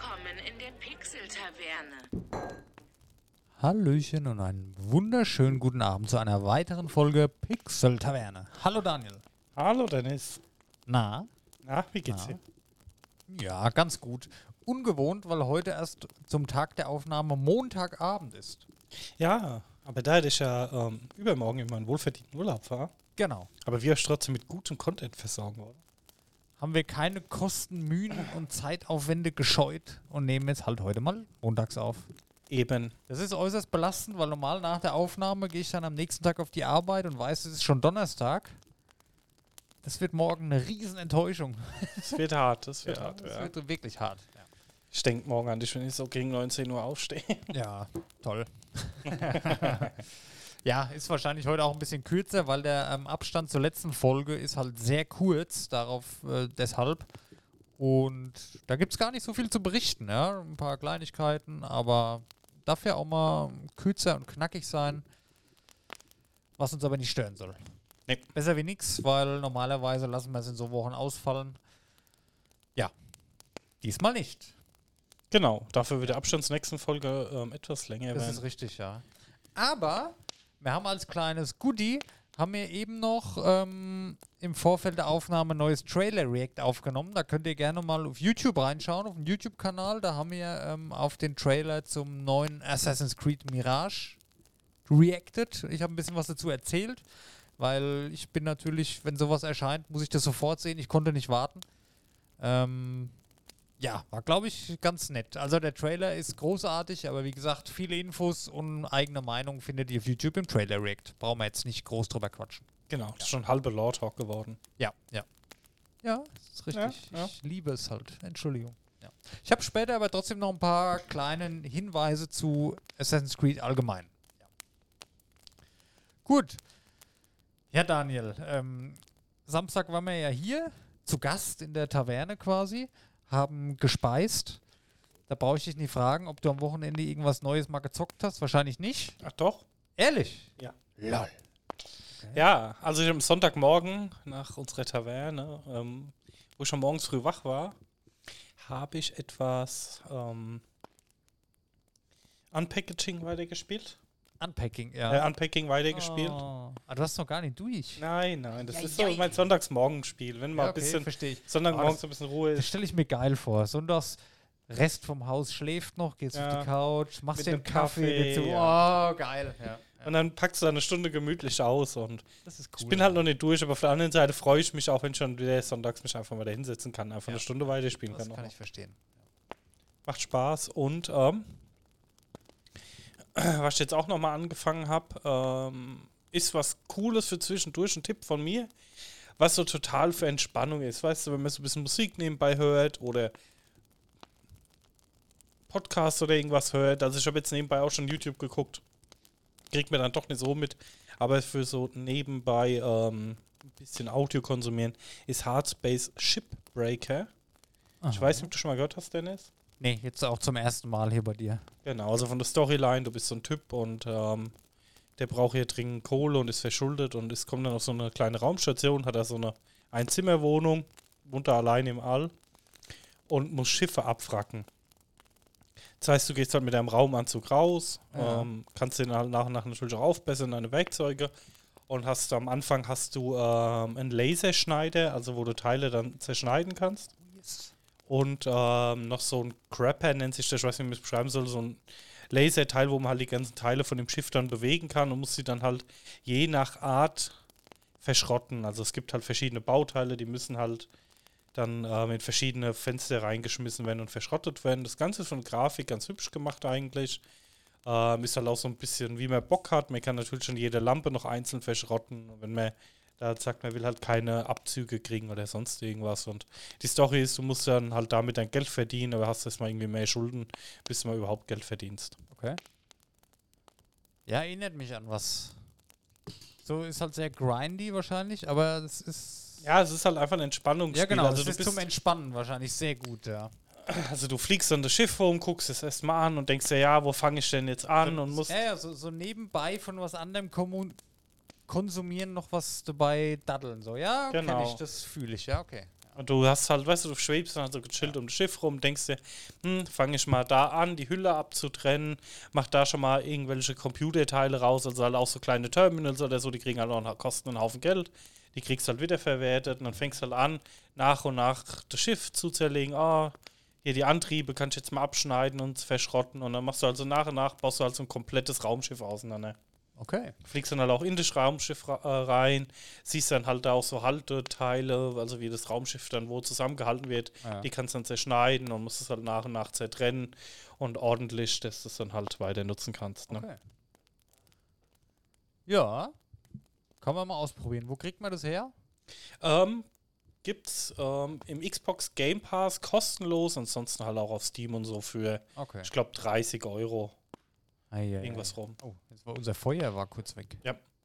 Willkommen in der Pixel-Taverne. Hallöchen und einen wunderschönen guten Abend zu einer weiteren Folge Pixel Taverne. Hallo Daniel. Hallo Dennis. Na? Na, wie geht's dir? Ja, ganz gut. Ungewohnt, weil heute erst zum Tag der Aufnahme Montagabend ist. Ja, aber da ich ja ähm, übermorgen in meinen wohlverdienten Urlaub fahre, Genau. aber wir euch trotzdem mit gutem Content versorgen wollen. Haben wir keine Kosten, Mühen und Zeitaufwände gescheut und nehmen jetzt halt heute mal montags auf. Eben. Das ist äußerst belastend, weil normal nach der Aufnahme gehe ich dann am nächsten Tag auf die Arbeit und weiß, es ist schon Donnerstag. Das wird morgen eine riesen Enttäuschung. Es wird hart, es wird Ja, hart. das Ja. wird wirklich hart. Ich denke morgen an dich, wenn ich so gegen 19 Uhr aufstehe. Ja, toll. ja, ist wahrscheinlich heute auch ein bisschen kürzer, weil der ähm, Abstand zur letzten Folge ist halt sehr kurz, darauf äh, deshalb. Und da gibt es gar nicht so viel zu berichten, ja. Ein paar Kleinigkeiten, aber darf ja auch mal kürzer und knackig sein, was uns aber nicht stören soll. Nee. Besser wie nix, weil normalerweise lassen wir es in so Wochen ausfallen. Ja, diesmal nicht. Genau, dafür wird der Abstand zur nächsten Folge ähm, etwas länger Das werden. ist richtig, ja. Aber wir haben als kleines Goodie, haben wir eben noch ähm, im Vorfeld der Aufnahme ein neues Trailer-React aufgenommen. Da könnt ihr gerne mal auf YouTube reinschauen, auf den YouTube-Kanal. Da haben wir ähm, auf den Trailer zum neuen Assassin's Creed Mirage reacted. Ich habe ein bisschen was dazu erzählt, weil ich bin natürlich, wenn sowas erscheint, muss ich das sofort sehen. Ich konnte nicht warten. Ähm, ja, war glaube ich ganz nett. Also der Trailer ist großartig, aber wie gesagt, viele Infos und eigene Meinung findet ihr auf YouTube im Trailer React. Brauchen wir jetzt nicht groß drüber quatschen. Genau, das ist schon halbe Law Talk geworden. Ja, ja. Ja, das ist richtig. Ja, ja. Ich liebe es halt. Entschuldigung. Ja. Ich habe später aber trotzdem noch ein paar kleine Hinweise zu Assassin's Creed allgemein. Gut. Ja, Daniel. Ähm, Samstag waren wir ja hier zu Gast in der Taverne quasi, haben gespeist. Da brauche ich dich nicht fragen, ob du am Wochenende irgendwas Neues mal gezockt hast. Wahrscheinlich nicht. Ach doch? Ehrlich? Ja. Lol. Ja, also ich am Sonntagmorgen nach unserer Taverne, ähm, wo ich schon morgens früh wach war, habe ich etwas ähm, Unpackaging weitergespielt. Unpacking, ja. Äh, Unpacking weitergespielt. Oh. Ah, du hast noch gar nicht durch. Nein, nein, das Ja, ist so ja, mein Sonntagsmorgenspiel. Wenn mal Ja, ein bisschen verstehe ich. Sonntagmorgens das- so ein bisschen Ruhe Das ist. stelle ich mir geil vor. Sonntags, Rest vom Haus schläft noch, gehst auf die Couch, machst Mit dir einen Kaffee, Kaffee. Oh, geil. Ja. Und dann packst du da eine Stunde gemütlich aus. Und Das ist cool. ich bin halt noch nicht durch, aber auf der anderen Seite freue ich mich auch, wenn ich schon wieder sonntags mich einfach mal da hinsetzen kann, einfach Ja. eine Stunde weiterspielen das kann. kann noch. ich verstehen. Macht Spaß. Und ähm, was ich jetzt auch nochmal angefangen habe, ähm, ist was Cooles für zwischendurch, ein Tipp von mir, was so total für Entspannung ist. Weißt du, wenn man so ein bisschen Musik nebenbei hört oder Podcast oder irgendwas hört. Also ich habe jetzt nebenbei auch schon YouTube geguckt. Kriegt mir dann doch nicht so mit. Aber für so nebenbei ähm, ein bisschen Audio konsumieren ist Hardspace Shipbreaker. Ich weiß nicht, ob du schon mal gehört hast, Dennis. Nee, jetzt auch zum ersten Mal hier bei dir. Genau, also von der Storyline, du bist so ein Typ und ähm, der braucht hier dringend Kohle und ist verschuldet und es kommt dann auf so eine kleine Raumstation, hat da so eine Einzimmerwohnung, wohnt da allein im All und muss Schiffe abwracken. Das heißt, du gehst halt mit deinem Raumanzug raus, Ja. ähm, kannst den halt nach und nach natürlich auch aufbessern, deine Werkzeuge und hast am Anfang hast du ähm, einen Laserschneider, also wo du Teile dann zerschneiden kannst und ähm, noch so ein Crapper nennt sich das, ich weiß nicht, wie ich es beschreiben soll, so ein Laserteil, wo man halt die ganzen Teile von dem Schiff dann bewegen kann und muss sie dann halt je nach Art verschrotten. Also es gibt halt verschiedene Bauteile, die müssen halt dann ähm, in verschiedene Fenster reingeschmissen werden und verschrottet werden. Das Ganze ist von Grafik ganz hübsch gemacht eigentlich. Ähm, ist halt auch so ein bisschen, wie man Bock hat. Man kann natürlich schon jede Lampe noch einzeln verschrotten. Wenn man da sagt, man will halt keine Abzüge kriegen oder sonst irgendwas. Und die Story ist, du musst dann halt damit dein Geld verdienen, aber hast erstmal irgendwie mehr Schulden, bis du mal überhaupt Geld verdienst. Okay. Ja, erinnert mich an was. So ist halt sehr grindy wahrscheinlich, aber es ist. Ja, es ist halt einfach ein Entspannungsspiel. Ja, genau. Also es du, ist bist, zum Entspannen wahrscheinlich sehr gut, ja. also du fliegst dann das Schiff rum, guckst es erstmal an und denkst dir, ja, wo fange ich denn jetzt an und musst. Ja, ja, so, so nebenbei von was anderem kommun konsumieren, noch was dabei daddeln. So, ja, Genau. ich, das fühle ich, ja, okay. Und du hast halt, weißt du, du schwebst dann so gechillt um das Schiff rum, denkst dir, hm, fange ich mal da an, die Hülle abzutrennen, mach da schon mal irgendwelche Computerteile raus, also halt auch so kleine Terminals oder so, die kriegen halt auch noch kosten einen Haufen Geld. Die kriegst halt wiederverwertet und dann fängst halt an, nach und nach das Schiff zu zerlegen. Ah, hier die Antriebe kannst du jetzt mal abschneiden und verschrotten und dann machst du also nach und nach, baust du halt so ein komplettes Raumschiff auseinander. Okay. Fliegst dann halt auch in das Raumschiff ra- äh, rein, siehst dann halt auch so Halteteile, also wie das Raumschiff dann wo zusammengehalten wird. Ja. Die kannst du dann zerschneiden und musst es halt nach und nach zertrennen und ordentlich, dass du es dann halt weiter nutzen kannst. Ne? Okay. Ja. Kann man mal ausprobieren. Wo kriegt man das her? Ähm, gibt's ähm, im Xbox Game Pass kostenlos, ansonsten halt auch auf Steam und so für, Okay. ich glaube, 30 Euro Ei, ei, irgendwas ei. rum. Oh, jetzt war unser Feuer war kurz weg.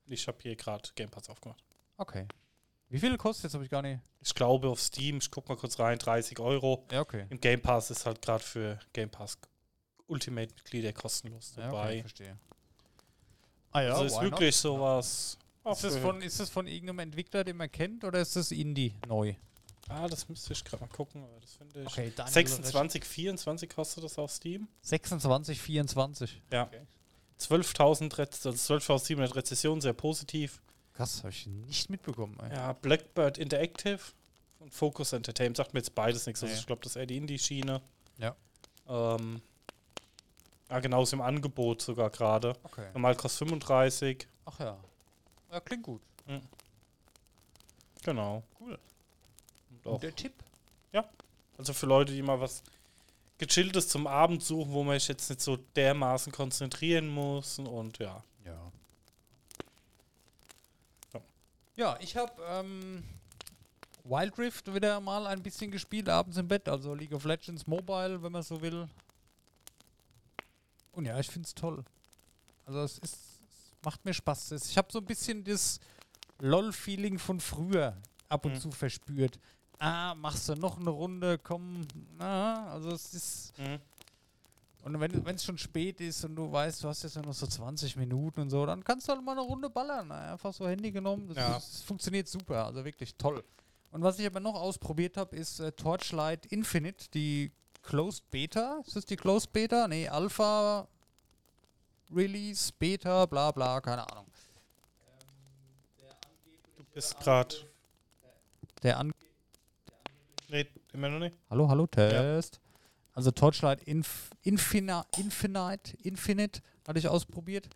Ich habe hier gerade Game Pass aufgemacht. Okay. Wie viel kostet jetzt? Habe ich gar nicht. Ich glaube auf Steam, ich guck mal kurz rein, 30 Euro. Ja, okay. Im Game Pass ist halt gerade für Game Pass Ultimate-Mitglieder kostenlos Ja, okay, dabei. verstehe. Ah ja, also ist why not? wirklich sowas. Ist das, von, ist das von irgendeinem Entwickler, den man kennt, oder ist das Indie neu? Ah, das müsste ich gerade mal gucken, aber das finde ich. Okay, Daniel 26, 24 kostet das auf Steam. 26, 24. Ja. 12.000 Rez also 12.700 Rezessionen, sehr positiv. Krass, habe ich nicht mitbekommen. Ey. Ja, Blackbird Interactive und Focus Entertainment sagt mir jetzt beides nichts. Also Nee. ich glaube, das ist eher die Indie-Schiene. Ja. Ähm, ah, genau, ist im Angebot sogar gerade. Okay. Normal kostet 35. Ach ja. Ja, klingt gut. Genau. Auch, Der Tipp. also für Leute, die mal was Gechilltes zum Abend suchen, wo man sich jetzt nicht so dermaßen konzentrieren muss. Und ja. Ja. Ja. Ja, ich habe ähm, Wild Rift wieder mal ein bisschen gespielt, abends im Bett, also League of Legends Mobile, wenn man so will. Und ja, ich finde es toll. Also es ist, es macht mir Spaß. Es- Ich habe so ein bisschen das LOL-Feeling von früher ab und Mhm. zu verspürt. Ah, machst du noch eine Runde, komm. Ah, also es ist Mhm. und wenn es schon spät ist und du weißt, du hast jetzt nur noch so 20 Minuten und so, dann kannst du halt mal eine Runde ballern. ne? Einfach so Handy genommen. Das, Ja. ist, das funktioniert super, also wirklich toll. Und was ich aber noch ausprobiert habe, ist äh, Torchlight Infinite, die Closed Beta. Ist das die Closed Beta? Nee, Alpha Release, Beta, bla bla, keine Ahnung. Du bist gerade. Der an Nee, immer noch nicht. Hallo, hallo, Test. Also Torchlight Inf Infina Infinite, Infinite hatte ich ausprobiert.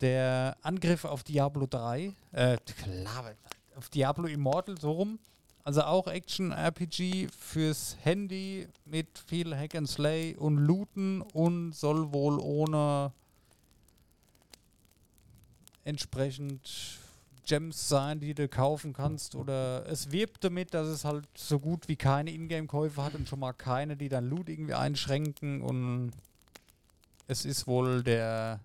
Der Angriff auf Diablo 3, äh, klar, auf Diablo Immortal, so rum. Also auch Action-RPG fürs Handy mit viel Hack and Slay und Looten und soll wohl ohne entsprechend Gems sein, die du kaufen kannst. Oder es wirbt damit, dass es halt so gut wie keine Ingame-Käufe hat und schon mal keine, die dann Loot irgendwie einschränken. Und es ist wohl der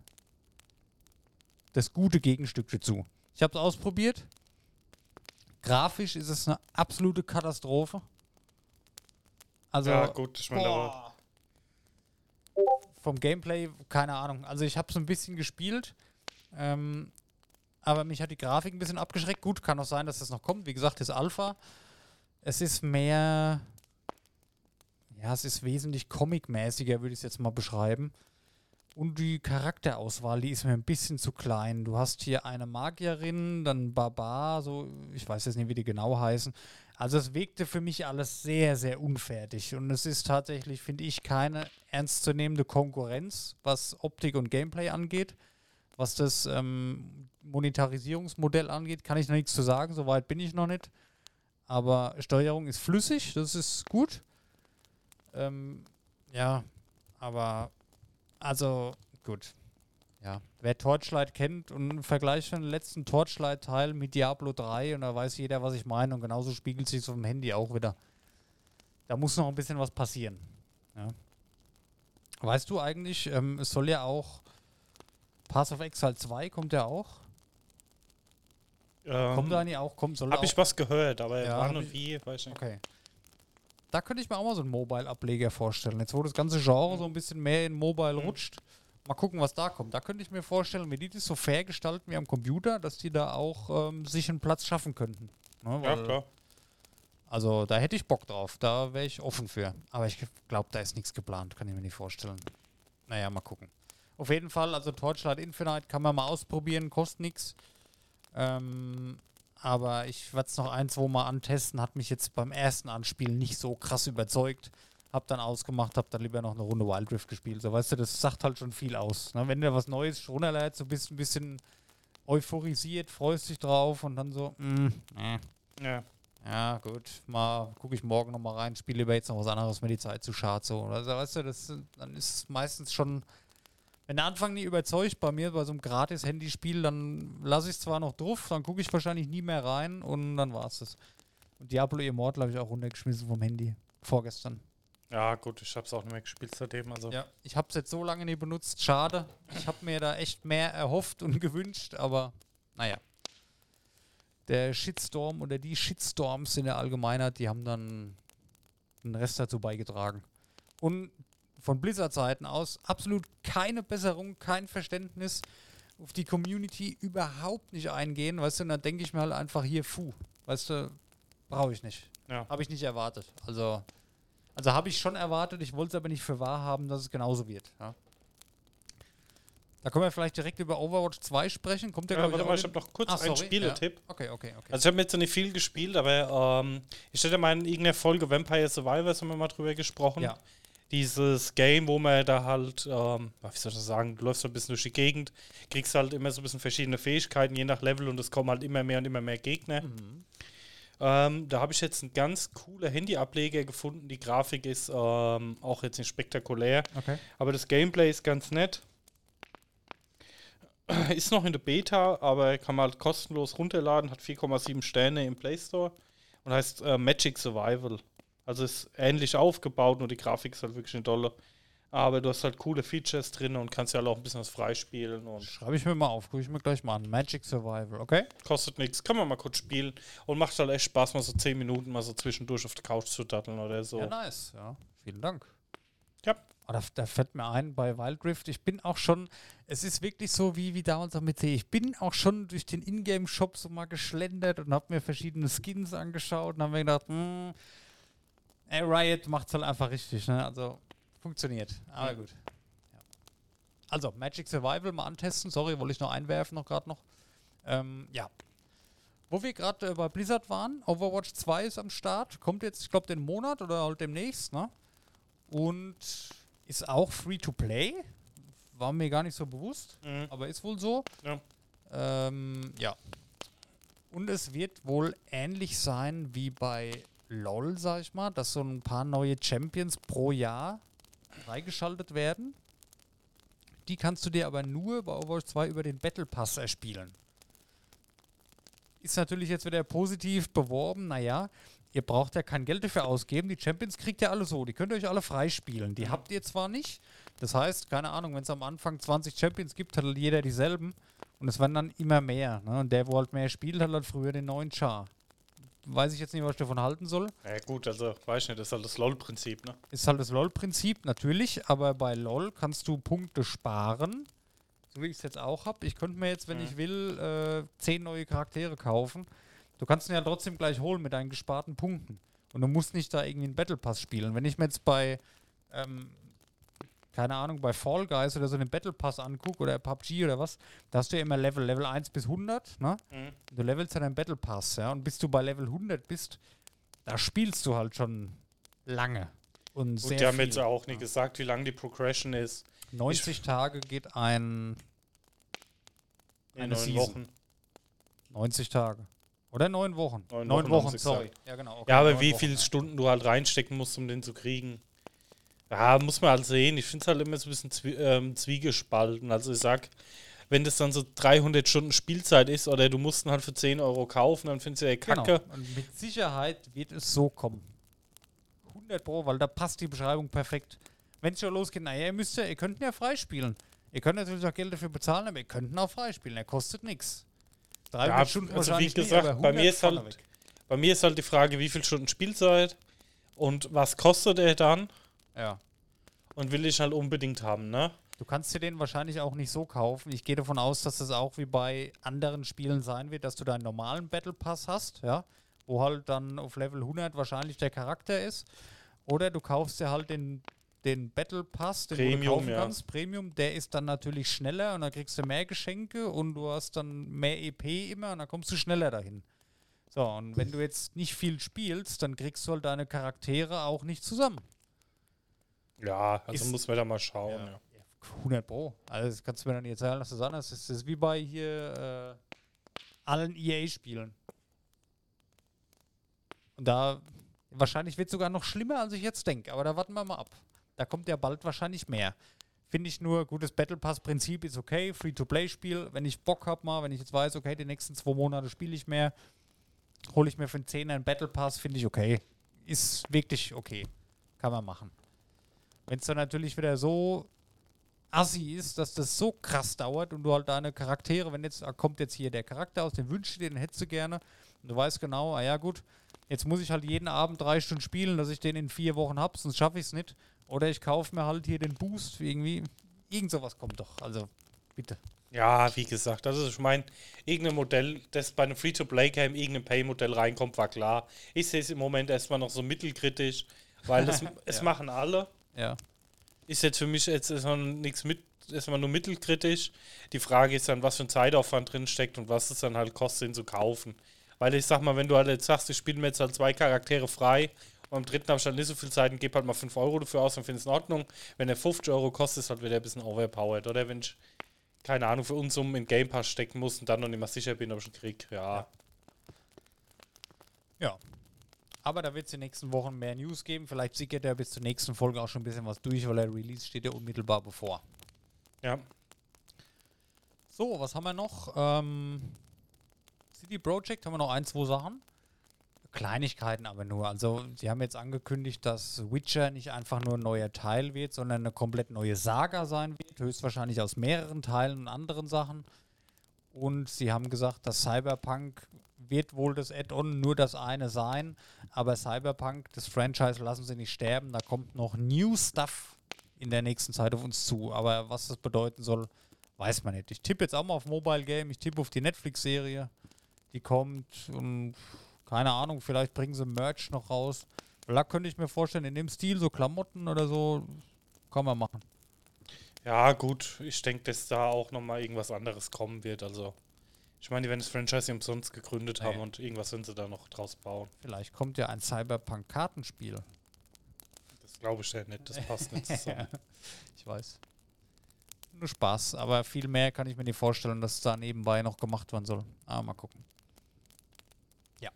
das gute Gegenstück dazu. Ich habe es ausprobiert. Grafisch ist es eine absolute Katastrophe. Also ja, gut, ich meine, aber. Vom Gameplay, keine Ahnung. Also ich habe es ein bisschen gespielt, ähm, aber mich hat die Grafik ein bisschen abgeschreckt. Gut, kann auch sein, dass das noch kommt. Wie gesagt, das Alpha. Es ist mehr, ja, es ist wesentlich comic-mäßiger, würde ich es jetzt mal beschreiben. Und die Charakterauswahl, die ist mir ein bisschen zu klein. Du hast hier eine Magierin, dann Barbar, so, ich weiß jetzt nicht, wie die genau heißen. Also es wirkte für mich alles sehr, sehr unfertig. Und es ist tatsächlich, finde ich, keine ernstzunehmende Konkurrenz, was Optik und Gameplay angeht. Was das ähm, Monetarisierungsmodell angeht, kann ich noch nichts zu sagen. Soweit bin ich noch nicht. Aber Steuerung ist flüssig, das ist gut. Ähm, ja, aber also gut. Ja, wer Torchlight kennt und einen Vergleich von dem letzten Torchlight-Teil mit Diablo 3 und da weiß jeder, was ich meine und genauso spiegelt sich auf dem Handy auch wieder. Da muss noch ein bisschen was passieren. Ja. Weißt du eigentlich, ähm, es soll ja auch Pass of Exile 2 kommt ja auch. Ähm, Kommt da eigentlich auch? Kommt, soll Hab auch. ich was gehört, aber Ja, wann und wie, weiß ich nicht. Okay. Da könnte ich mir auch mal so einen Mobile-Ableger vorstellen. Jetzt, wo das ganze Genre so ein bisschen mehr in Mobile Mhm. rutscht. Mal gucken, was da kommt. Da könnte ich mir vorstellen, wenn die das so fair gestalten wie am Computer, dass die da auch ähm, sich einen Platz schaffen könnten. Ne, Ja, klar. Also da hätte ich Bock drauf, da wäre ich offen für. Aber ich glaube, da ist nichts geplant, kann ich mir nicht vorstellen. Naja, mal gucken. Auf jeden Fall, also Torchlight Infinite kann man mal ausprobieren, kostet nichts. Ähm, aber ich werde es noch ein, zwei Mal antesten, hat mich jetzt beim ersten Anspielen nicht so krass überzeugt. Hab dann ausgemacht, hab dann lieber noch eine Runde Wild Rift gespielt. So, weißt du, das sagt halt schon viel aus. Ne? Wenn du was Neues runterlädst, so bist ein bisschen euphorisiert, freust dich drauf und dann so, mm, äh. Ja. Ja, gut, mal gucke ich morgen nochmal rein, spiele lieber jetzt noch was anderes, mir die Zeit zu schade so. Also, weißt du, das, dann ist es meistens schon, wenn der Anfang nie überzeugt bei mir bei so einem gratis Handyspiel, dann lasse ich es zwar noch drauf, dann gucke ich wahrscheinlich nie mehr rein und dann war es das. Und Diablo Immortal habe ich auch runtergeschmissen vom Handy, vorgestern. Ja, gut, ich habe es auch nicht mehr gespielt seitdem. Also. Ja, ich habe es jetzt so lange nie benutzt, schade. Ich habe mir da echt mehr erhofft und gewünscht, aber naja der Shitstorm oder die Shitstorms in der Allgemeinheit, die haben dann den Rest dazu beigetragen. Und von Blizzard-Seiten aus absolut keine Besserung, kein Verständnis auf die Community überhaupt nicht eingehen, weißt du, und dann denke ich mir halt einfach hier, fu, weißt du, brauche ich nicht. Ja. Habe ich nicht erwartet. Also, also habe ich schon erwartet, ich wollte es aber nicht für wahr haben, dass es genauso wird. Ja. Da können wir vielleicht direkt über Overwatch 2 sprechen. Kommt der, Ja, warte mal, ich habe noch kurz Ah, einen Spieletipp. Ja. Okay, okay, okay. Also ich habe jetzt noch nicht viel gespielt, aber ähm, ich hätte mal in irgendeiner Folge Vampire Survivors haben wir mal drüber gesprochen. ja. Dieses Game, wo man da halt, ähm, wie soll ich das sagen, du läufst so ein bisschen durch die Gegend, kriegst halt immer so ein bisschen verschiedene Fähigkeiten, je nach Level und es kommen halt immer mehr und immer mehr Gegner. Mhm. Ähm, da habe ich jetzt einen ganz cooler Handyableger gefunden. Die Grafik ist ähm, auch jetzt nicht spektakulär, Okay. aber das Gameplay ist ganz nett. Ist noch in der Beta, aber kann man halt kostenlos runterladen, hat 4,7 Sterne im Play Store und heißt äh, Magic Survival. Also ist ähnlich aufgebaut, nur die Grafik ist halt wirklich eine dolle. Aber du hast halt coole Features drin und kannst ja halt auch ein bisschen was freispielen und Schreibe ich mir mal auf, gucke ich mir gleich mal an. Magic Survival, okay? kostet nichts. Kann man mal kurz spielen und macht halt echt Spaß, mal so 10 Minuten mal so zwischendurch auf der Couch zu datteln oder so. Ja, nice. Ja, vielen Dank. Ja. Oh, da, da fällt mir ein bei Wild Rift, ich bin auch schon, es ist wirklich so wie, wie damals auch mit C. Ich bin auch schon durch den Ingame-Shop so mal geschlendert und habe mir verschiedene Skins angeschaut und habe mir gedacht, hm, ey, Riot macht's halt einfach richtig, ne? Also funktioniert. Aber Mhm. gut. Ja. Also, Magic Survival mal antesten. Sorry, wollte ich noch einwerfen, noch gerade noch. Ähm, ja. Wo wir gerade äh, bei Blizzard waren, Overwatch 2 ist am Start. Kommt jetzt, ich glaube, den Monat oder halt demnächst, ne? Und ist auch free to play. War mir gar nicht so bewusst, Mhm. aber ist wohl so. Ja. Ähm, ja. Und es wird wohl ähnlich sein wie bei LOL, sag ich mal, dass so ein paar neue Champions pro Jahr freigeschaltet werden. Die kannst du dir aber nur bei Overwatch 2 über den Battle Pass erspielen. Ist natürlich jetzt wieder positiv beworben, naja, ihr braucht ja kein Geld dafür ausgeben. Die Champions kriegt ihr alle so, die könnt ihr euch alle freispielen. Die habt ihr zwar nicht. Das heißt, keine Ahnung, wenn es am Anfang 20 Champions gibt, hat jeder dieselben. Und es werden dann immer mehr. Ne? Und der, wo halt mehr spielt, hat halt früher den neuen Char. Weiß ich jetzt nicht, was ich davon halten soll. Ja gut, also weiß ich nicht, das ist halt das LOL-Prinzip, ne? Ist halt das LOL-Prinzip, natürlich, aber bei LOL kannst du Punkte sparen. So wie ich es jetzt auch habe. Ich könnte mir jetzt, wenn Mhm. ich will, äh, 10 neue Charaktere kaufen. Du kannst ihn ja trotzdem gleich holen mit deinen gesparten Punkten. Und du musst nicht da irgendwie einen Battle Pass spielen. Wenn ich mir jetzt bei, ähm, keine Ahnung, bei Fall Guys oder so einen Battle Pass angucke oder PUBG oder was, da hast du ja immer Level, Level 1 bis 100, ne? Mhm. Du levelst ja deinen Battle Pass, ja, und bis du bei Level 100 bist, da spielst du halt schon lange. Und sehr Und die haben jetzt auch nicht gesagt, wie lang die Progression ist. 90 Tage geht ein In Eine neun. Wochen. 90 Tage. Oder neun Wochen. Neun Neun Wochen Wochen, sorry. Ja, genau. okay, Ja, aber wie Wochen, viele ja. Stunden du halt reinstecken musst, um den zu kriegen. Ja, muss man halt sehen. Ich finde es halt immer so ein bisschen zwie ähm, zwiegespalten. Also ich sag, wenn das dann so 300 Stunden Spielzeit ist oder du musst ihn halt für 10 Euro kaufen, dann findest du ja Genau. kacke. Und mit Sicherheit wird es so kommen. 100 Pro, weil da passt die Beschreibung perfekt. Wenn es schon losgeht, naja, ihr müsst ja, ihr könnt ihn ja freispielen. Ihr könnt natürlich auch Geld dafür bezahlen, aber ihr könnt ihn auch freispielen. Er kostet nichts. 300 Ja, Stunden also wie nicht, gesagt, aber bei mir 100 ist halt-. Bei mir ist halt die Frage, wie viele Stunden Spielzeit und was kostet er dann Ja. und will ich halt unbedingt haben, ne? Du kannst dir den wahrscheinlich auch nicht so kaufen. Ich gehe davon aus, dass das auch wie bei anderen Spielen sein wird, dass du deinen normalen Battle Pass hast, ja, wo halt dann auf Level 100 wahrscheinlich der Charakter ist. Oder du kaufst dir halt den, den Battle Pass, den Premium, du kaufen ja. kannst, Premium, der ist dann natürlich schneller und dann kriegst du mehr Geschenke und du hast dann mehr EP immer und dann kommst du schneller dahin. So, und wenn du jetzt nicht viel spielst, dann kriegst du halt deine Charaktere auch nicht zusammen. Ja, also Ist- muss man da mal schauen. Ja. Ja. 100 Pro. Also das kannst du mir dann nicht erzählen, dass das anders ist. Das ist wie bei hier äh, allen EA-Spielen. Und da, wahrscheinlich wird es sogar noch schlimmer, als ich jetzt denke. Aber da warten wir mal ab. Da kommt ja bald wahrscheinlich mehr. Finde ich nur, gutes Battle Pass-Prinzip ist okay. Free-to-Play-Spiel. Wenn ich Bock habe mal, wenn ich jetzt weiß, okay, die nächsten zwei Monate spiele ich mehr, hole ich mir für einen 10er einen Battle Pass, finde ich okay. Ist wirklich okay. Kann man machen. Wenn es dann natürlich wieder so assi ist, dass das so krass dauert und du halt deine Charaktere, wenn jetzt ah, kommt jetzt hier der Charakter aus, den wünschst du dir, den hättest du gerne und du weißt genau, ah ja gut, jetzt muss ich halt jeden Abend drei Stunden spielen, dass ich den in vier Wochen hab, sonst schaffe ich es nicht. Oder ich kaufe mir halt hier den Boost irgendwie. Irgend sowas kommt doch. Also bitte. Ja, wie gesagt, also ich meine, irgendein Modell, das bei einem Free-to-Play-Game, irgendein Pay-Modell reinkommt, war klar. Ich sehe es im Moment erstmal noch so mittelkritisch, weil das, es Ja. machen alle. Ja. Ist jetzt für mich jetzt erstmal nichts mit, erstmal nur mittelkritisch. Die Frage ist dann, was für ein Zeitaufwand drin steckt und was es dann halt kostet, ihn zu kaufen. Weil ich sag mal, wenn du halt jetzt sagst, ich spiele mir jetzt halt zwei Charaktere frei und am dritten habe ich halt nicht so viel Zeit und gebe halt mal 5 Euro dafür aus und finde es in Ordnung. Wenn er 50 Euro kostet, ist halt wieder ein bisschen overpowered. Oder wenn ich, keine Ahnung, für uns um in Game Pass stecken muss und dann noch nicht mal sicher bin, ob ich ihn krieg. Ja. Ja. Aber da wird es in den nächsten Wochen mehr News geben. Vielleicht sickert er bis zur nächsten Folge auch schon ein bisschen was durch, weil der Release steht ja unmittelbar bevor. Ja. So, was haben wir noch? Ähm, CD Projekt haben wir noch ein, zwei Sachen. Kleinigkeiten aber nur. Also, sie haben jetzt angekündigt, dass Witcher nicht einfach nur ein neuer Teil wird, sondern eine komplett neue Saga sein wird. Höchstwahrscheinlich aus mehreren Teilen und anderen Sachen. Und sie haben gesagt, dass Cyberpunk wird wohl das Add-on nur das eine sein. Aber Cyberpunk, das Franchise, lassen sie nicht sterben. Da kommt noch New Stuff in der nächsten Zeit auf uns zu. Aber was das bedeuten soll, weiß man nicht. Ich tippe jetzt auch mal auf Mobile Game, ich tippe auf die Netflix-Serie, die kommt und keine Ahnung, vielleicht bringen sie Merch noch raus. Da könnte ich mir vorstellen, in dem Stil, so Klamotten oder so, kann man machen. Ja, gut. Ich denke, dass da auch nochmal irgendwas anderes kommen wird. Also, ich meine, die werden das Franchise nicht umsonst gegründet haben Nee. und irgendwas werden sie da noch draus bauen. Vielleicht kommt ja ein Cyberpunk-Kartenspiel. Das glaube ich ja nicht. Das passt nicht zusammen. ich weiß. Nur Spaß, aber viel mehr kann ich mir nicht vorstellen, dass da nebenbei noch gemacht werden soll. Aber mal gucken. Ja.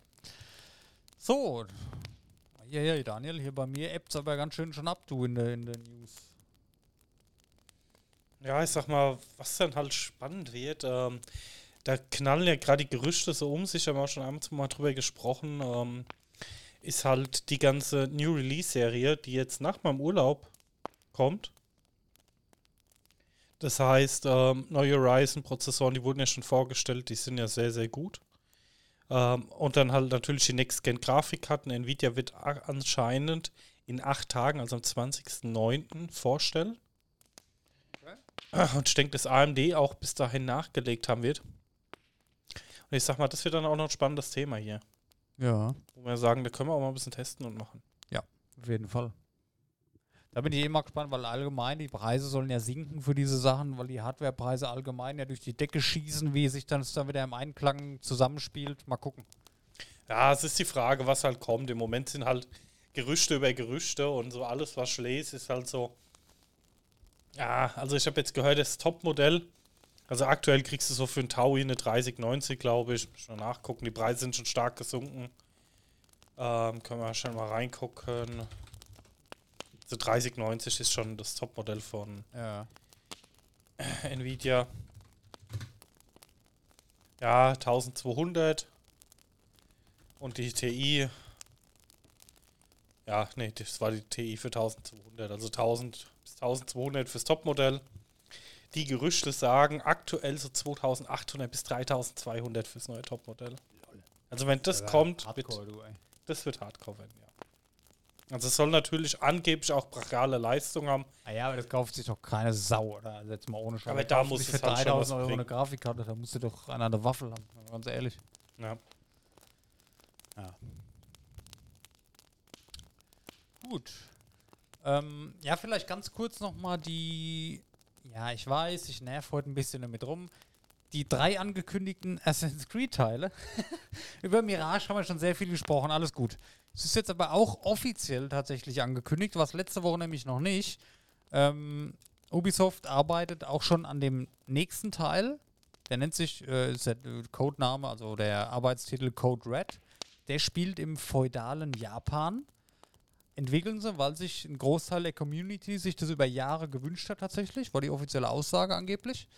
So. Ja, ja, Daniel, hier bei mir ebbt's aber ganz schön schon ab, du in der, in der News. Ja, ich sag mal, was dann halt spannend wird, ähm, da knallen ja gerade die Gerüchte so um sich, haben wir auch schon einmal mal drüber gesprochen, ähm, ist halt die ganze New Release-Serie, die jetzt nach meinem Urlaub kommt. Das heißt, ähm, neue Ryzen-Prozessoren, die wurden ja schon vorgestellt, die sind ja sehr, sehr gut. Ähm, und dann halt natürlich die Next-Gen-Grafikkarten. Nvidia wird anscheinend in acht Tagen, also am 20.09. vorstellen. Und ich denke, dass AMD auch bis dahin nachgelegt haben wird. Und ich sag mal, das wird dann auch noch ein spannendes Thema hier. Ja. Wo wir sagen, da können wir auch mal ein bisschen testen und machen. Auf jeden Fall. Da bin ich eh mal gespannt, weil allgemein die Preise sollen ja sinken für diese Sachen, weil die Hardwarepreise allgemein ja durch die Decke schießen, wie sich das dann wieder im Einklang zusammenspielt. Mal gucken. Ja, es ist die Frage, was halt kommt. Im Moment sind halt Gerüchte über Gerüchte und so alles, was ich lese, ist halt so. Ja, also ich habe jetzt gehört, das Top-Modell. Also aktuell kriegst du so für ein Taui eine 3090, glaube ich. Muss Schon nachgucken, die Preise sind schon stark gesunken. Ähm, können wir schon mal reingucken. Also 3090 ist schon das Top-Modell von Ja. Nvidia. Ja, 1200. Und die TI. Ja, nee, das war die TI für 1200. Also 1000 bis 1200 fürs Topmodell. Die Gerüchte sagen aktuell so 2800 bis 3200 fürs neue Topmodell. Also wenn das kommt, wird, Hardcore, du, ey. das wird Hardcore werden, ja. Also es soll natürlich angeblich auch brachiale Leistung haben. Ah ja, aber das kauft sich doch keine Sau, oder? Also jetzt mal ohne Scheiß. Aber da muss sich es für halt schon was 3000 Euro eine. Grafikkarte, da musst du doch einer an der Waffel haben, ganz ehrlich. Ja. Gut. Ähm, ja, vielleicht ganz kurz nochmal die. Ja, ich weiß, ich nerv heute ein bisschen damit rum. Die drei angekündigten Assassin's Creed-Teile. Über Mirage haben wir schon sehr viel gesprochen, alles gut. Es ist jetzt aber auch offiziell tatsächlich angekündigt, was letzte Woche nämlich noch nicht. Ähm, Ubisoft arbeitet auch schon an dem nächsten Teil. Der nennt sich, äh, ist der Codename, also der Arbeitstitel Code Red. Der spielt im feudalen Japan entwickeln sie, weil sich ein Großteil der Community sich das über Jahre gewünscht hat tatsächlich, war die offizielle Aussage angeblich.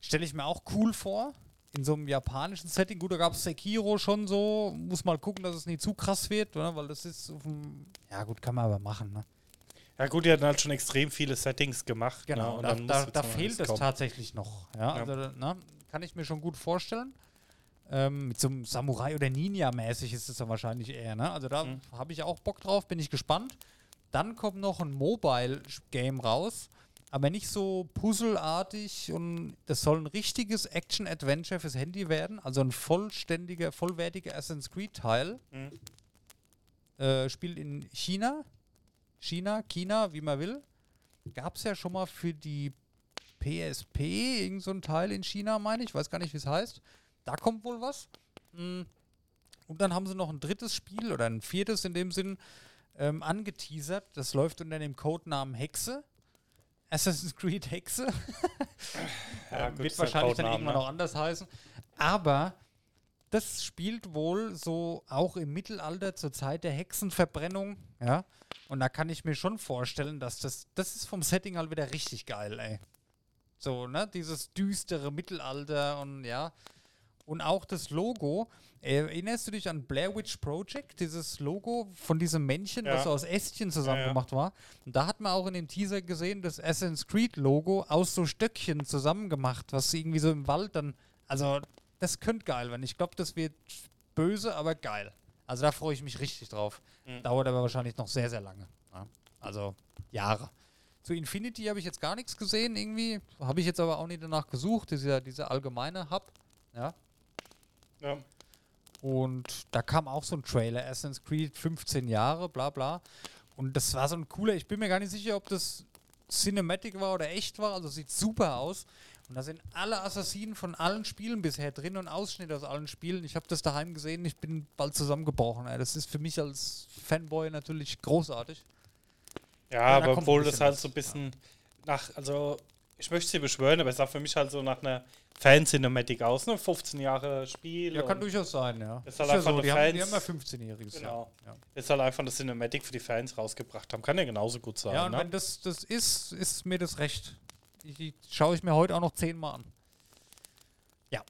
Stelle ich mir auch cool vor, in so einem japanischen Setting. Gut, da gab es Sekiro schon so, muss mal gucken, dass es nicht zu krass wird, oder? weil das ist ja gut, kann man aber machen, ne? Ja gut, die hatten halt schon extrem viele Settings gemacht. Genau, ne? und da, dann da, da fehlt es kommen. tatsächlich noch. Ja, Ja. Also, ne, kann ich mir schon gut vorstellen. Ähm, mit so einem Samurai- oder Ninja-mäßig ist es dann wahrscheinlich eher. Ne? Also da Mhm. habe ich auch Bock drauf, bin ich gespannt. Dann kommt noch ein Mobile-Game raus, aber nicht so puzzelartig und das soll ein richtiges Action-Adventure fürs Handy werden. Also ein vollständiger, vollwertiger Assassin's Creed-Teil. Mhm. Äh, spielt in China. China, China, wie man will. Gab es ja schon mal für die PSP irgend so ein Teil in China, meine ich. Weiß gar nicht, wie es heißt. Da kommt wohl was. Mm. Und dann haben sie noch ein drittes Spiel oder ein viertes in dem Sinn ähm, angeteasert. Das läuft unter dem Codenamen Hexe. Assassin's Creed Hexe. Ja, Ähm, gut, wird wahrscheinlich dann irgendwann ne? auch anders heißen. Aber das spielt wohl so auch im Mittelalter zur Zeit der Hexenverbrennung. Ja. Und da kann ich mir schon vorstellen, dass das, das ist vom Setting halt wieder richtig geil, ey. So, ne? Dieses düstere Mittelalter und ja. Und auch das Logo. Erinnerst du dich an Blair Witch Project? Dieses Logo von diesem Männchen, Ja. was so aus Ästchen zusammen Ja, ja. gemacht war. Und da hat man auch in dem Teaser gesehen, das Assassin's Creed Logo aus so Stöckchen zusammen gemacht, was irgendwie so im Wald dann. Also, das könnte geil werden. Ich glaube, das wird böse, aber geil. Also, da freue ich mich richtig drauf. Mhm. Dauert aber wahrscheinlich noch sehr, sehr lange. Also, Jahre. Zu Infinity habe ich jetzt gar nichts gesehen, irgendwie. Habe ich jetzt aber auch nicht danach gesucht, dieser, dieser allgemeine Hub. Ja. Ja. Und da kam auch so ein Trailer, Assassin's Creed 15 Jahre, bla bla. Und das war so ein cooler, ich bin mir gar nicht sicher, ob das Cinematic war oder echt war, also sieht super aus. Und da sind alle Assassinen von allen Spielen bisher drin und Ausschnitte aus allen Spielen. Ich habe das daheim gesehen, ich bin bald zusammengebrochen. Ey. Das ist für mich als Fanboy natürlich großartig. Ja, Ja, aber ein obwohl das halt was, so ein bisschen nach, also ich möchte sie beschwören, aber es sah für mich halt so nach einer Fan-Cinematic aus, ne? 15 Jahre Spiel. Ja, kann durchaus sein, ja. Ist halt ja einfach so, die, haben, die Fans- haben ja 15-Jähriges. Genau. Ja. Ja. Ist halt einfach eine Cinematic für die Fans rausgebracht haben. Kann ja genauso gut sein. Ja, und ne? wenn das, das ist, ist mir das recht. Die, die schaue ich mir heute auch noch zehnmal an. Ja.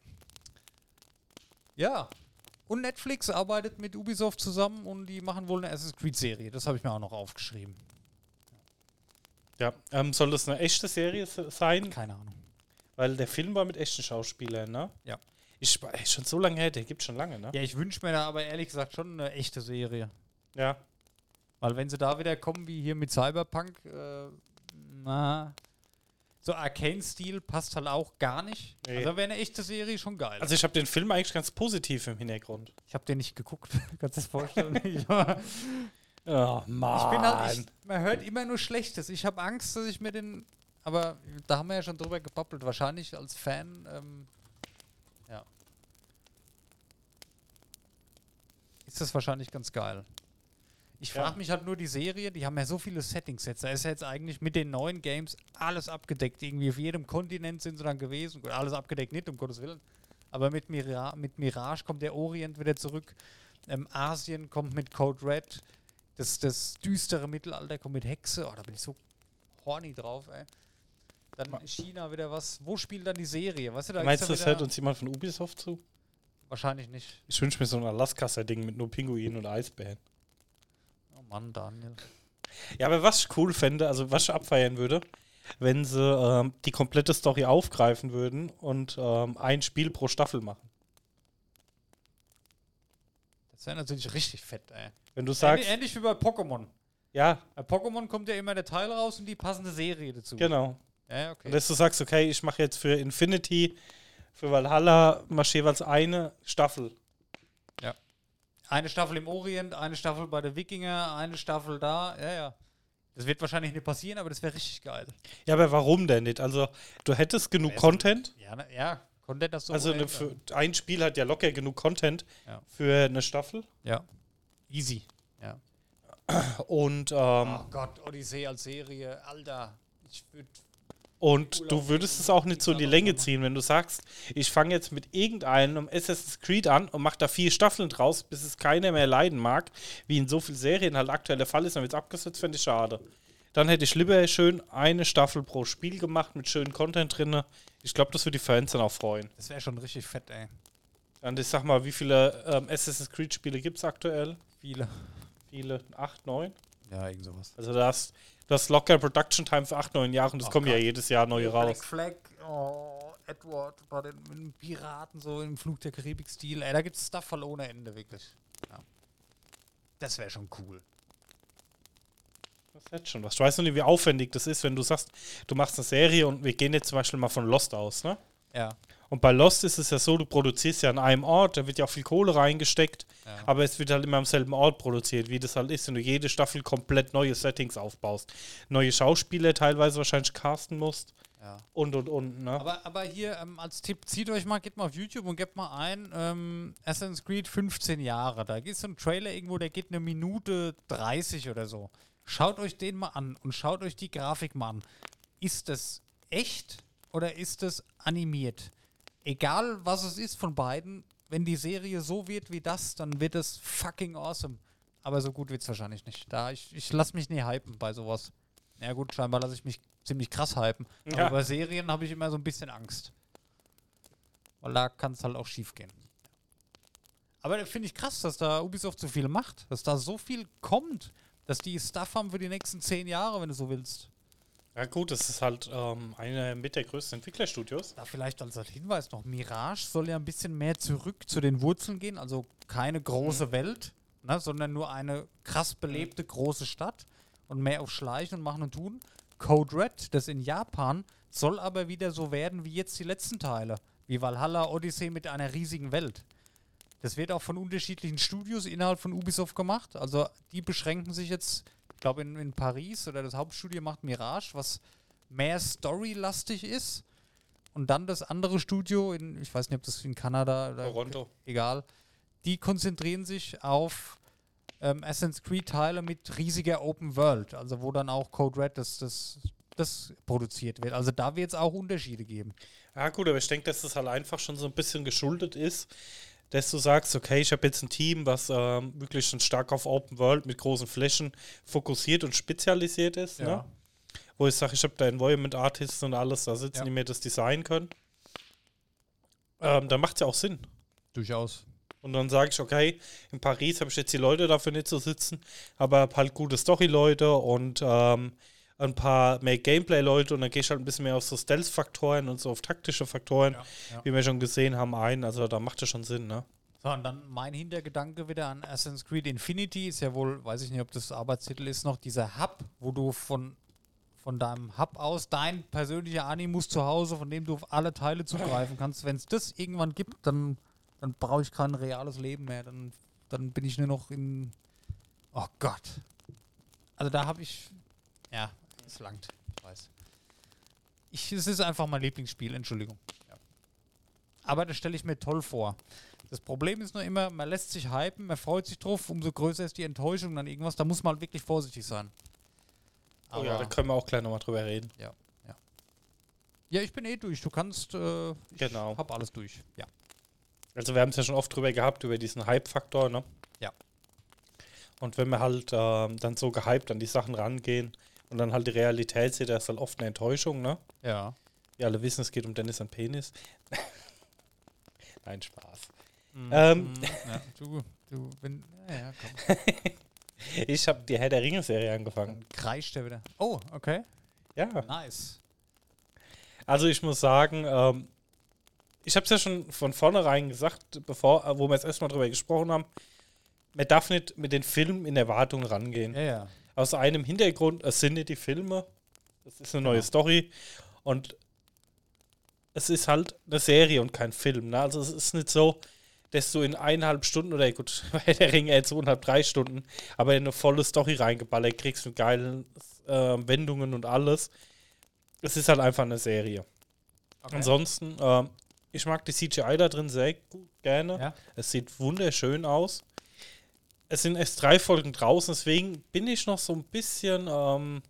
Ja. Und Netflix arbeitet mit Ubisoft zusammen und die machen wohl eine Assassin's Creed-Serie. Das habe ich mir auch noch aufgeschrieben. ja. Ähm, soll das eine echte Serie se- sein? Keine Ahnung. Weil der Film war mit echten Schauspielern, ne? Ja. Ich, ey, schon so lange her, der gibt schon lange, ne? Ja, ich wünsche mir da aber ehrlich gesagt schon eine echte Serie. Ja. Weil wenn sie da wieder kommen wie hier mit Cyberpunk, äh, na, so Arcane-Stil passt halt auch gar nicht. Nee. Also wäre eine echte Serie schon geil. Also ich habe den Film eigentlich ganz positiv im Hintergrund. ich habe den nicht geguckt. Kannst du das vorstellen? Oh, ich bin halt, ich, man hört immer nur Schlechtes. Ich habe Angst, dass ich mir den, aber da haben wir ja schon drüber gebabbelt. Wahrscheinlich als Fan, ähm, ja. Ist das wahrscheinlich ganz geil. Ich Ja. frage mich halt nur die Serie, die haben ja so viele Settings jetzt. Da ist ja jetzt eigentlich mit den neuen Games alles abgedeckt. Irgendwie auf jedem Kontinent sind sie dann gewesen. Gut, alles abgedeckt nicht, um Gottes Willen. Aber mit, Mira mit Mirage kommt der Orient wieder zurück. Ähm, Asien kommt mit Code Red. Das, das düstere Mittelalter kommt mit Hexe. Oh, da bin ich so horny drauf, ey. Dann China wieder was. Wo spielt dann die Serie? Weißt du, da Meinst du, das hört uns jemand von Ubisoft zu? Wahrscheinlich nicht. Ich wünsche mir so ein Alaska-Setting mit nur Pinguinen und Eisbären. Oh Mann, Daniel. Ja, aber was ich cool fände, also was ich abfeiern würde, wenn sie ähm, die komplette Story aufgreifen würden und ähm, ein Spiel pro Staffel machen. Das wäre natürlich richtig fett, ey. Wenn du Ähnlich, sagst, ähnlich wie bei Pokémon. ja, Bei Pokémon kommt ja immer der Teil raus und die passende Serie dazu. genau. Ja, okay. Und dass du sagst, okay, ich mache jetzt für Infinity, für Valhalla, mache jeweils eine Staffel. Eine Staffel im Orient, eine Staffel bei der Wikinger, eine Staffel da. Ja, ja. Das wird wahrscheinlich nicht passieren, aber das wäre richtig geil. Ja, aber warum denn nicht? Also, du hättest genug Content. Ja, na, ja. Content das so. Also, eine, für, ein Spiel hat ja locker genug Content Ja. für eine Staffel. ja. Easy. Ja. Und, ähm, Oh Gott, Odyssee als Serie, Alter. Ich würde. Und du würdest es auch nicht so in die Länge ziehen, wenn du sagst, ich fange jetzt mit irgendeinem Assassin's Creed an und mache da vier Staffeln draus, bis es keiner mehr leiden mag, wie in so vielen Serien halt aktuell der Fall ist, dann wird es abgesetzt, fände ich schade. Dann hätte ich lieber schön eine Staffel pro Spiel gemacht mit schönem Content drin. Ich glaube, das würde die Fans dann auch freuen. Das wäre schon richtig fett, ey. Und ich sag mal, wie viele ähm, Assassin's Creed Spiele gibt es aktuell? Viele. Viele? Acht, neun? Ja, irgend sowas. Also da hast du hast locker Production Time für acht, neun Jahre und es Oh kommen ja Gott. jedes Jahr neue raus. Black Flag, oh, Edward, bei den, Piraten, so im Flug der Karibik-Stil. Ey, da gibt es Stuff voll ohne Ende, wirklich. Ja. Das wäre schon cool. Das hätte schon was. Ich weiß noch nicht, wie aufwendig das ist, wenn du sagst, du machst eine Serie und wir gehen jetzt zum Beispiel mal von Lost aus, ne? Ja. Und bei Lost ist es ja so, du produzierst ja an einem Ort, da wird ja auch viel Kohle reingesteckt, Ja. aber es wird halt immer am selben Ort produziert, wie das halt ist, wenn du jede Staffel komplett neue Settings aufbaust. Neue Schauspieler teilweise wahrscheinlich casten musst ja. und und und, ne? Aber, aber hier ähm, als Tipp, zieht euch mal, geht mal auf YouTube und gebt mal ein, ähm, Assassin's Creed 15 Jahre. Da gibt es so einen Trailer irgendwo, der geht eine Minute 30 oder so. Schaut euch den mal an und schaut euch die Grafik mal an. Ist das echt oder ist das animiert? Egal was es ist von beiden, wenn die Serie so wird wie das, dann wird es fucking awesome. Aber so gut wird es wahrscheinlich nicht. Da ich, ich lasse mich nie hypen bei sowas. Ja gut, scheinbar lasse ich mich ziemlich krass hypen. Ja. Aber bei Serien habe ich immer so ein bisschen Angst. Weil da kann es halt auch schief gehen. Aber da finde ich krass, dass da Ubisoft so viel macht. Dass da so viel kommt. Dass die Stuff haben für die nächsten zehn Jahre, wenn du so willst. Ja gut, das ist halt ähm, einer mit der größten Entwicklerstudios. Da vielleicht als Hinweis noch, Mirage soll ja ein bisschen mehr zurück zu den Wurzeln gehen, also keine große Welt, ne, sondern nur eine krass belebte große Stadt und mehr auf Schleichen und Machen und Tun. Code Red, das in Japan, soll aber wieder so werden wie jetzt die letzten Teile, wie Valhalla Odyssey mit einer riesigen Welt. Das wird auch von unterschiedlichen Studios innerhalb von Ubisoft gemacht. Also die beschränken sich jetzt, glaube in, in Paris oder das Hauptstudio macht Mirage, was mehr storylastig ist. Und dann das andere Studio, in, ich weiß nicht, ob das in Kanada oder Toronto. egal, die konzentrieren sich auf ähm, Assassin's Creed-Teile mit riesiger Open World, also wo dann auch Code Red das, das, das produziert wird. Also da wird es auch Unterschiede geben. Ja gut, aber ich denke, dass das halt einfach schon so ein bisschen geschuldet ist, dass du sagst, okay, ich habe jetzt ein Team, was ähm, wirklich schon stark auf Open World mit großen Flächen fokussiert und spezialisiert ist, ne? Wo ich sage, ich habe da Environment Artists und alles da sitzen, Ja. die mir das designen können. Ähm, da macht es ja auch Sinn. Durchaus. Und dann sage ich, okay, in Paris habe ich jetzt die Leute dafür nicht zu sitzen, aber hab halt gute Story-Leute und ähm, ein paar mehr Gameplay-Leute und dann gehe ich halt ein bisschen mehr auf so Stealth-Faktoren und so auf taktische Faktoren, ja. wie wir schon gesehen haben, ein. Also da macht das schon Sinn, ne? So, und dann mein Hintergedanke wieder an Assassin's Creed Infinity ist ja wohl, weiß ich nicht, ob das Arbeitstitel ist, noch dieser Hub, wo du von, von deinem Hub aus dein persönlicher Animus zu Hause, von dem du auf alle Teile zugreifen kannst. Wenn es das irgendwann gibt, dann, dann brauche ich kein reales Leben mehr. Dann, dann bin ich nur noch in. Oh Gott. Also da habe ich. Ja, es langt. Ich weiß. Ich, es ist einfach mein Lieblingsspiel, Entschuldigung. Ja. Aber das stelle ich mir toll vor. Das Problem ist nur immer, man lässt sich hypen, man freut sich drauf, umso größer ist die Enttäuschung dann irgendwas. Da muss man halt wirklich vorsichtig sein. oh ja, da können wir auch gleich nochmal drüber reden. ja, ja. Ja, ich bin eh durch. Du kannst. Äh, ich Genau. hab alles durch. Ja. Also wir haben es ja schon oft drüber gehabt, über diesen Hype-Faktor, ne? Ja. Und wenn wir halt ähm, dann so gehypt an die Sachen rangehen und dann halt die Realität sieht, da ist halt oft eine Enttäuschung, ne? Ja. Wir alle wissen, es geht um Dennis und Penis. Nein, Spaß. Ähm. Mhm, ja, du, du, wenn. Ja, ja, komm. Ich habe die Herr der Ringe-Serie angefangen. Dann kreischt er wieder. Oh, okay. Ja. Nice. Also ich muss sagen, ähm, ich habe es ja schon von vornherein gesagt, bevor, äh, wo wir jetzt erstmal drüber gesprochen haben, man darf nicht mit den Filmen in Erwartung rangehen. Ja, ja. Aus einem Hintergrund, nicht die Filme, es ist eine neue Genau. Story und es ist halt eine Serie und kein Film. Ne? Also es ist nicht so, dass du in eineinhalb Stunden oder gut, bei der Ringe jetzt zweieinhalb, drei Stunden, aber in eine volle Story reingeballert kriegst mit geilen äh, Wendungen und alles. Es ist halt einfach eine Serie. Ansonsten, ähm, ich mag die CGI da drin sehr gut, gerne. Ja. Es sieht wunderschön aus. Es sind erst drei Folgen draußen, deswegen bin ich noch so ein bisschen. Ähm,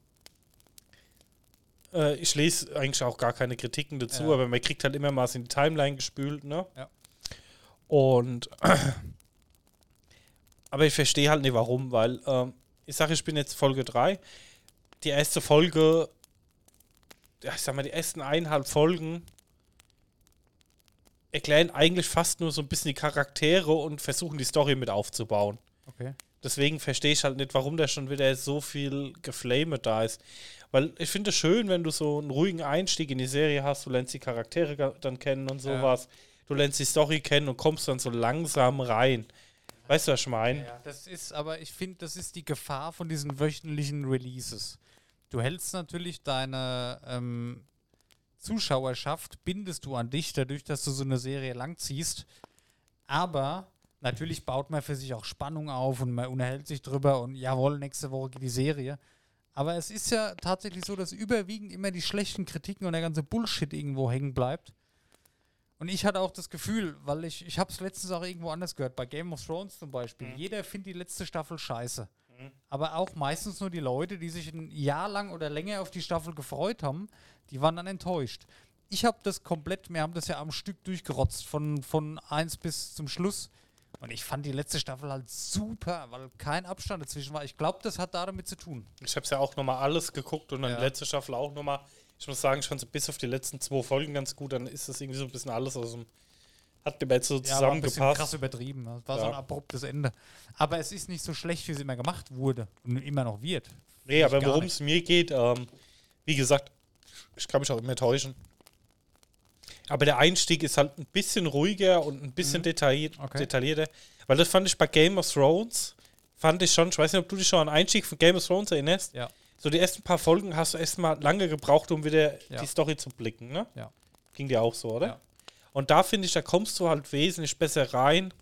äh, ich lese eigentlich auch gar keine Kritiken dazu, Ja. aber man kriegt halt immer mal in die Timeline gespült, ne? Ja. Und. aber ich verstehe halt nicht warum, weil ähm, ich sage, ich bin jetzt Folge 3. Die erste Folge, ich sag mal, die ersten eineinhalb Folgen erklären eigentlich fast nur so ein bisschen die Charaktere und versuchen die Story mit aufzubauen. Okay. Deswegen verstehe ich halt nicht, warum da schon wieder so viel Geflame da ist. Weil ich finde es schön, wenn du so einen ruhigen Einstieg in die Serie hast, du lernst die Charaktere dann kennen und Ja. sowas. Du lernst die Story kennen und kommst dann so langsam rein. Weißt du, was ich meine? Ja, das ist, aber ich finde, das ist die Gefahr von diesen wöchentlichen Releases. Du hältst natürlich deine ähm, Zuschauerschaft, bindest du an dich, dadurch, dass du so eine Serie langziehst. Aber natürlich baut man für sich auch Spannung auf und man unterhält sich drüber und jawohl, nächste Woche geht die Serie. Aber es ist ja tatsächlich so, dass überwiegend immer die schlechten Kritiken und der ganze Bullshit irgendwo hängen bleibt. Und ich hatte auch das Gefühl, weil ich, ich habe es letztens auch irgendwo anders gehört, bei Game of Thrones zum Beispiel. Jeder findet die letzte Staffel scheiße. Aber auch meistens nur die Leute, die sich ein Jahr lang oder länger auf die Staffel gefreut haben, die waren dann enttäuscht. Ich habe das komplett, wir haben das ja am Stück durchgerotzt, von, von 1 bis zum Schluss. Und ich fand die letzte Staffel halt super, weil kein Abstand dazwischen war. Ich glaube, das hat da damit zu tun. Ich habe es ja auch nochmal alles geguckt und dann Ja. die letzte Staffel auch nochmal. Ich muss sagen, ich fand so bis auf die letzten zwei Folgen ganz gut. Dann ist das irgendwie so ein bisschen alles aus dem. Hat mir jetzt so Ja, war zusammengepasst. krass übertrieben. Das war so Ja. ein abruptes Ende. Aber es ist nicht so schlecht, wie es immer gemacht wurde und immer noch wird. Nee, aber worum es mir geht, ähm, wie gesagt, ich kann mich auch immer täuschen. Aber der Einstieg ist halt ein bisschen ruhiger und ein bisschen Mhm. Okay. detaillierter. Weil das fand ich bei Game of Thrones, fand ich schon, ich weiß nicht, ob du dich schon an den Einstieg von Game of Thrones erinnerst. Ja. So die ersten paar Folgen hast du erstmal lange gebraucht, um wieder Ja. die Story zu blicken, ne? Ja. Ging dir auch so, oder? Ja. Und da finde ich, da kommst du halt wesentlich besser rein.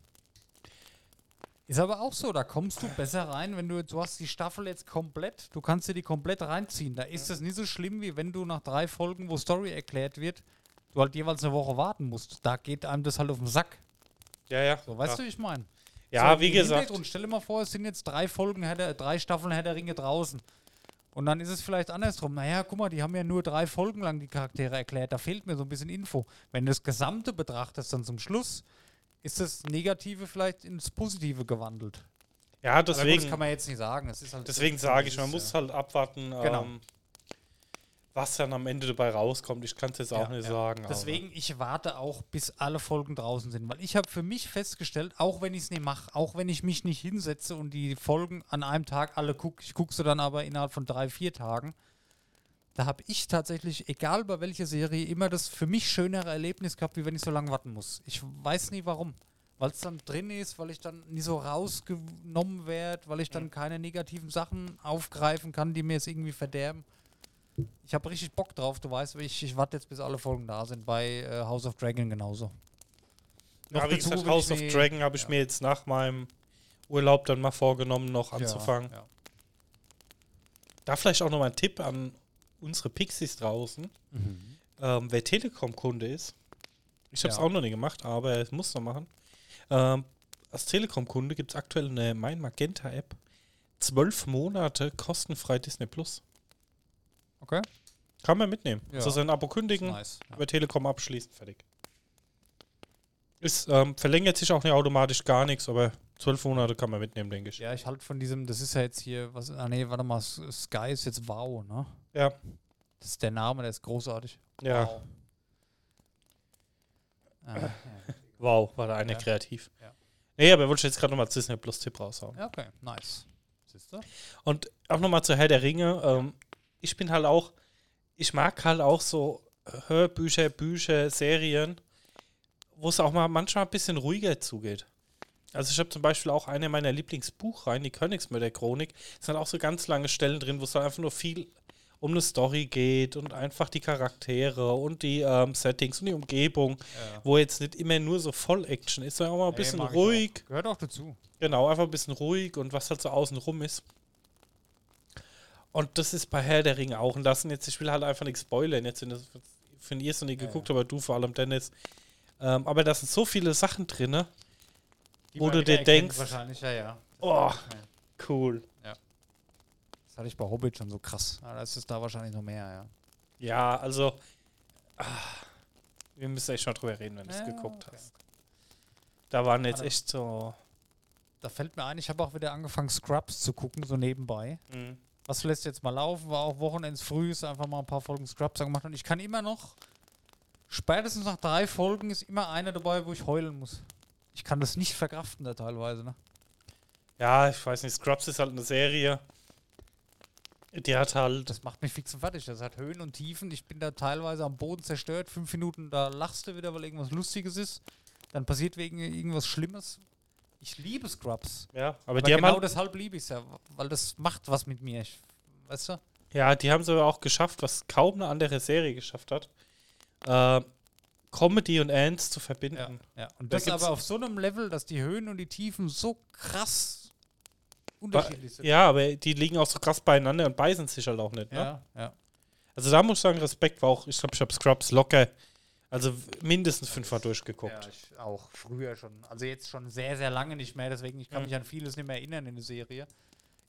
Ist aber auch so, da kommst du besser rein, wenn du, du hast die Staffel jetzt komplett, du kannst dir die komplett reinziehen. Da ist das nicht so schlimm, wie wenn du nach drei Folgen, wo Story erklärt wird, du halt jeweils eine Woche warten musst. Da geht einem das halt auf den Sack. Ja, ja. So, weißt ja. du, wie ich meine? Ja, so, wie gesagt. Hintergrund, stell dir mal vor, es sind jetzt drei Folgen, Herr drei Staffeln Herr der Ringe draußen. Und dann ist es vielleicht andersrum. Naja, guck mal, die haben ja nur drei Folgen lang die Charaktere erklärt. Da fehlt mir so ein bisschen Info. Wenn du das Gesamte betrachtest, dann zum Schluss, ist das Negative vielleicht ins Positive gewandelt. Ja, Aber deswegen. das kann man jetzt nicht sagen. Halt Deswegen sage ich, man muss halt abwarten, Genau. ähm, was dann am Ende dabei rauskommt. Ich kann es jetzt auch Ja, nicht ja. sagen. Deswegen, ich warte auch, bis alle Folgen draußen sind. Weil ich habe für mich festgestellt, auch wenn ich es nicht mache, auch wenn ich mich nicht hinsetze und die Folgen an einem Tag alle gucke, ich gucke sie dann aber innerhalb von drei, vier Tagen, da habe ich tatsächlich, egal bei welcher Serie, immer das für mich schönere Erlebnis gehabt, wie wenn ich so lange warten muss. Ich weiß nie warum. Weil es dann drin ist, weil ich dann nie so rausgenommen werde, weil ich dann keine negativen Sachen aufgreifen kann, die mir es irgendwie verderben. Ich habe richtig Bock drauf, du weißt, ich, ich warte jetzt, bis alle Folgen da sind. Bei äh, House of Dragon genauso. Ja, wie gesagt, House ich of nie- Dragon habe ich ja. mir jetzt nach meinem Urlaub dann mal vorgenommen, noch anzufangen. Ja, ja. Da vielleicht auch noch mal ein Tipp an unsere Pixies draußen. Mhm. Ähm, wer Telekom-Kunde ist, ich habe es auch noch nicht gemacht, aber es muss noch machen. Ähm, als Telekom-Kunde gibt es aktuell eine Mein Magenta-App. Zwölf Monate kostenfrei Disney Plus. Okay. Kann man mitnehmen. Ja. Also sein Abo kündigen, Nice. Ja. über Telekom abschließen, fertig. Ist, ähm, verlängert sich auch nicht automatisch gar nichts, aber zwölf Monate kann man mitnehmen, denke ich. ja, ich halte von diesem, das ist ja jetzt hier, was, ah nee, warte mal, Sky ist jetzt Wow, ne? Ja, Das ist der Name, der ist großartig. ja. Wow. Ah, ja. Wow, war da eine Ja. kreativ. Ja. Nee, aber wollte ich jetzt gerade nochmal Disney Plus Tipp raushauen. ja, okay, nice. Siehst du? Und auch nochmal zu Herr der Ringe. Ähm, ich bin halt auch, ich mag halt auch so Hörbücher, Bücher, Serien, wo es auch mal manchmal ein bisschen ruhiger zugeht. Also ich habe zum Beispiel auch eine meiner Lieblingsbuchreihen, die Königsmörder-Chronik. Es sind auch so ganz lange Stellen drin, wo es dann einfach nur viel um eine Story geht und einfach die Charaktere und die ähm, Settings und die Umgebung, wo jetzt nicht immer nur so voll Action ist, sondern auch mal ein bisschen ruhig. Gehört auch dazu. Genau, einfach ein bisschen ruhig und was halt so außen rum ist. Und das ist bei Herr der Ringe auch. Und das sind jetzt, ich will halt einfach nichts spoilern, jetzt, wenn das für ihr noch nie geguckt, aber du vor allem, Dennis. Ähm, aber da sind so viele Sachen drin, Die wo du dir denkst, Wahrscheinlich, ja, ja. oh, cool. Das hatte ich bei Hobbit schon so krass. Ja, das ist da wahrscheinlich noch mehr, ja. Ja, also, ah, wir müssen echt mal drüber reden, wenn du es Ja, geguckt okay. hast. Da waren jetzt Aber- echt so. Da fällt mir ein, ich habe auch wieder angefangen, Scrubs zu gucken, so nebenbei. hm. Was lässt jetzt mal laufen? War auch Wochenends früh, ist einfach mal ein paar Folgen Scrubs gemacht und ich kann immer noch, spätestens nach drei Folgen ist immer eine dabei, wo ich heulen muss. Ich kann das nicht verkraften da teilweise, ne? Ja, ich weiß nicht, Scrubs ist halt eine Serie. Die hat halt. Das macht mich fix und fertig. Das hat Höhen und Tiefen. Ich bin da teilweise am Boden zerstört. Fünf Minuten, da lachst du wieder, weil irgendwas Lustiges ist. Dann passiert wegen irgendwas Schlimmes. Ich liebe Scrubs. Ja, aber, Aber die haben genau halt, deshalb liebe ich es ja, weil das macht was mit mir. Ich, weißt du? Ja, die haben es aber auch geschafft, was kaum eine andere Serie geschafft hat. Äh, Comedy und Ernst zu verbinden. ja. Und Da das aber auf so einem Level, dass die Höhen und die Tiefen so krass unterschiedlich sind. Ja, aber die liegen auch so krass beieinander und beißen sich halt auch nicht. Ne? ja, ja. Also da muss ich sagen, Respekt war auch, ich glaube, ich habe Scrubs locker, also mindestens fünfmal durchgeguckt. Ja, ich auch früher schon. Also jetzt schon sehr, sehr lange nicht mehr, deswegen ich kann Mhm. mich an vieles nicht mehr erinnern in der Serie.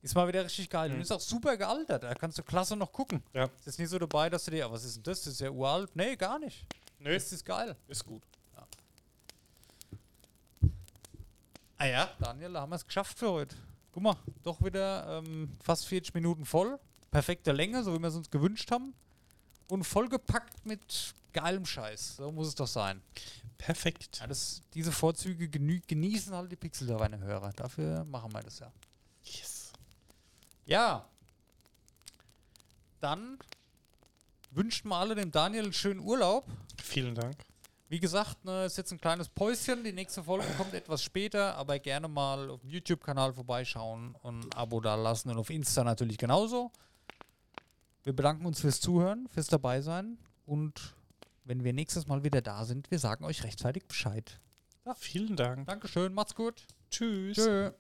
Ist mal wieder richtig geil. Und Mhm. ist auch super gealtert. Da kannst du klasse noch gucken. Ja. Ist nicht so dabei, dass du dir, "Ah, was ist denn das? Das ist ja uralt. Nee, gar nicht. Nö, Das ist geil. ist gut. Ah ja, Daniel, da haben wir es geschafft für heute. Guck mal, doch wieder ähm, fast 40 Minuten voll. Perfekte Länge, so wie wir es uns gewünscht haben. Und vollgepackt mit geilem Scheiß. So muss es doch sein. Perfekt. Ja, das, diese Vorzüge genießen halt die Pixel-Hörer. Dafür machen wir das ja. Yes. Ja. Dann wünschen wir alle dem Daniel einen schönen Urlaub. Vielen Dank. Wie gesagt, ne, ist jetzt ein kleines Päuschen. Die nächste Folge kommt etwas später, aber gerne mal auf dem YouTube-Kanal vorbeischauen und ein Abo da lassen und auf Insta natürlich genauso. Wir bedanken uns fürs Zuhören, fürs Dabeisein und wenn wir nächstes Mal wieder da sind, wir sagen euch rechtzeitig Bescheid. Vielen Dank. Dankeschön, macht's gut. Tschüss. Tschö.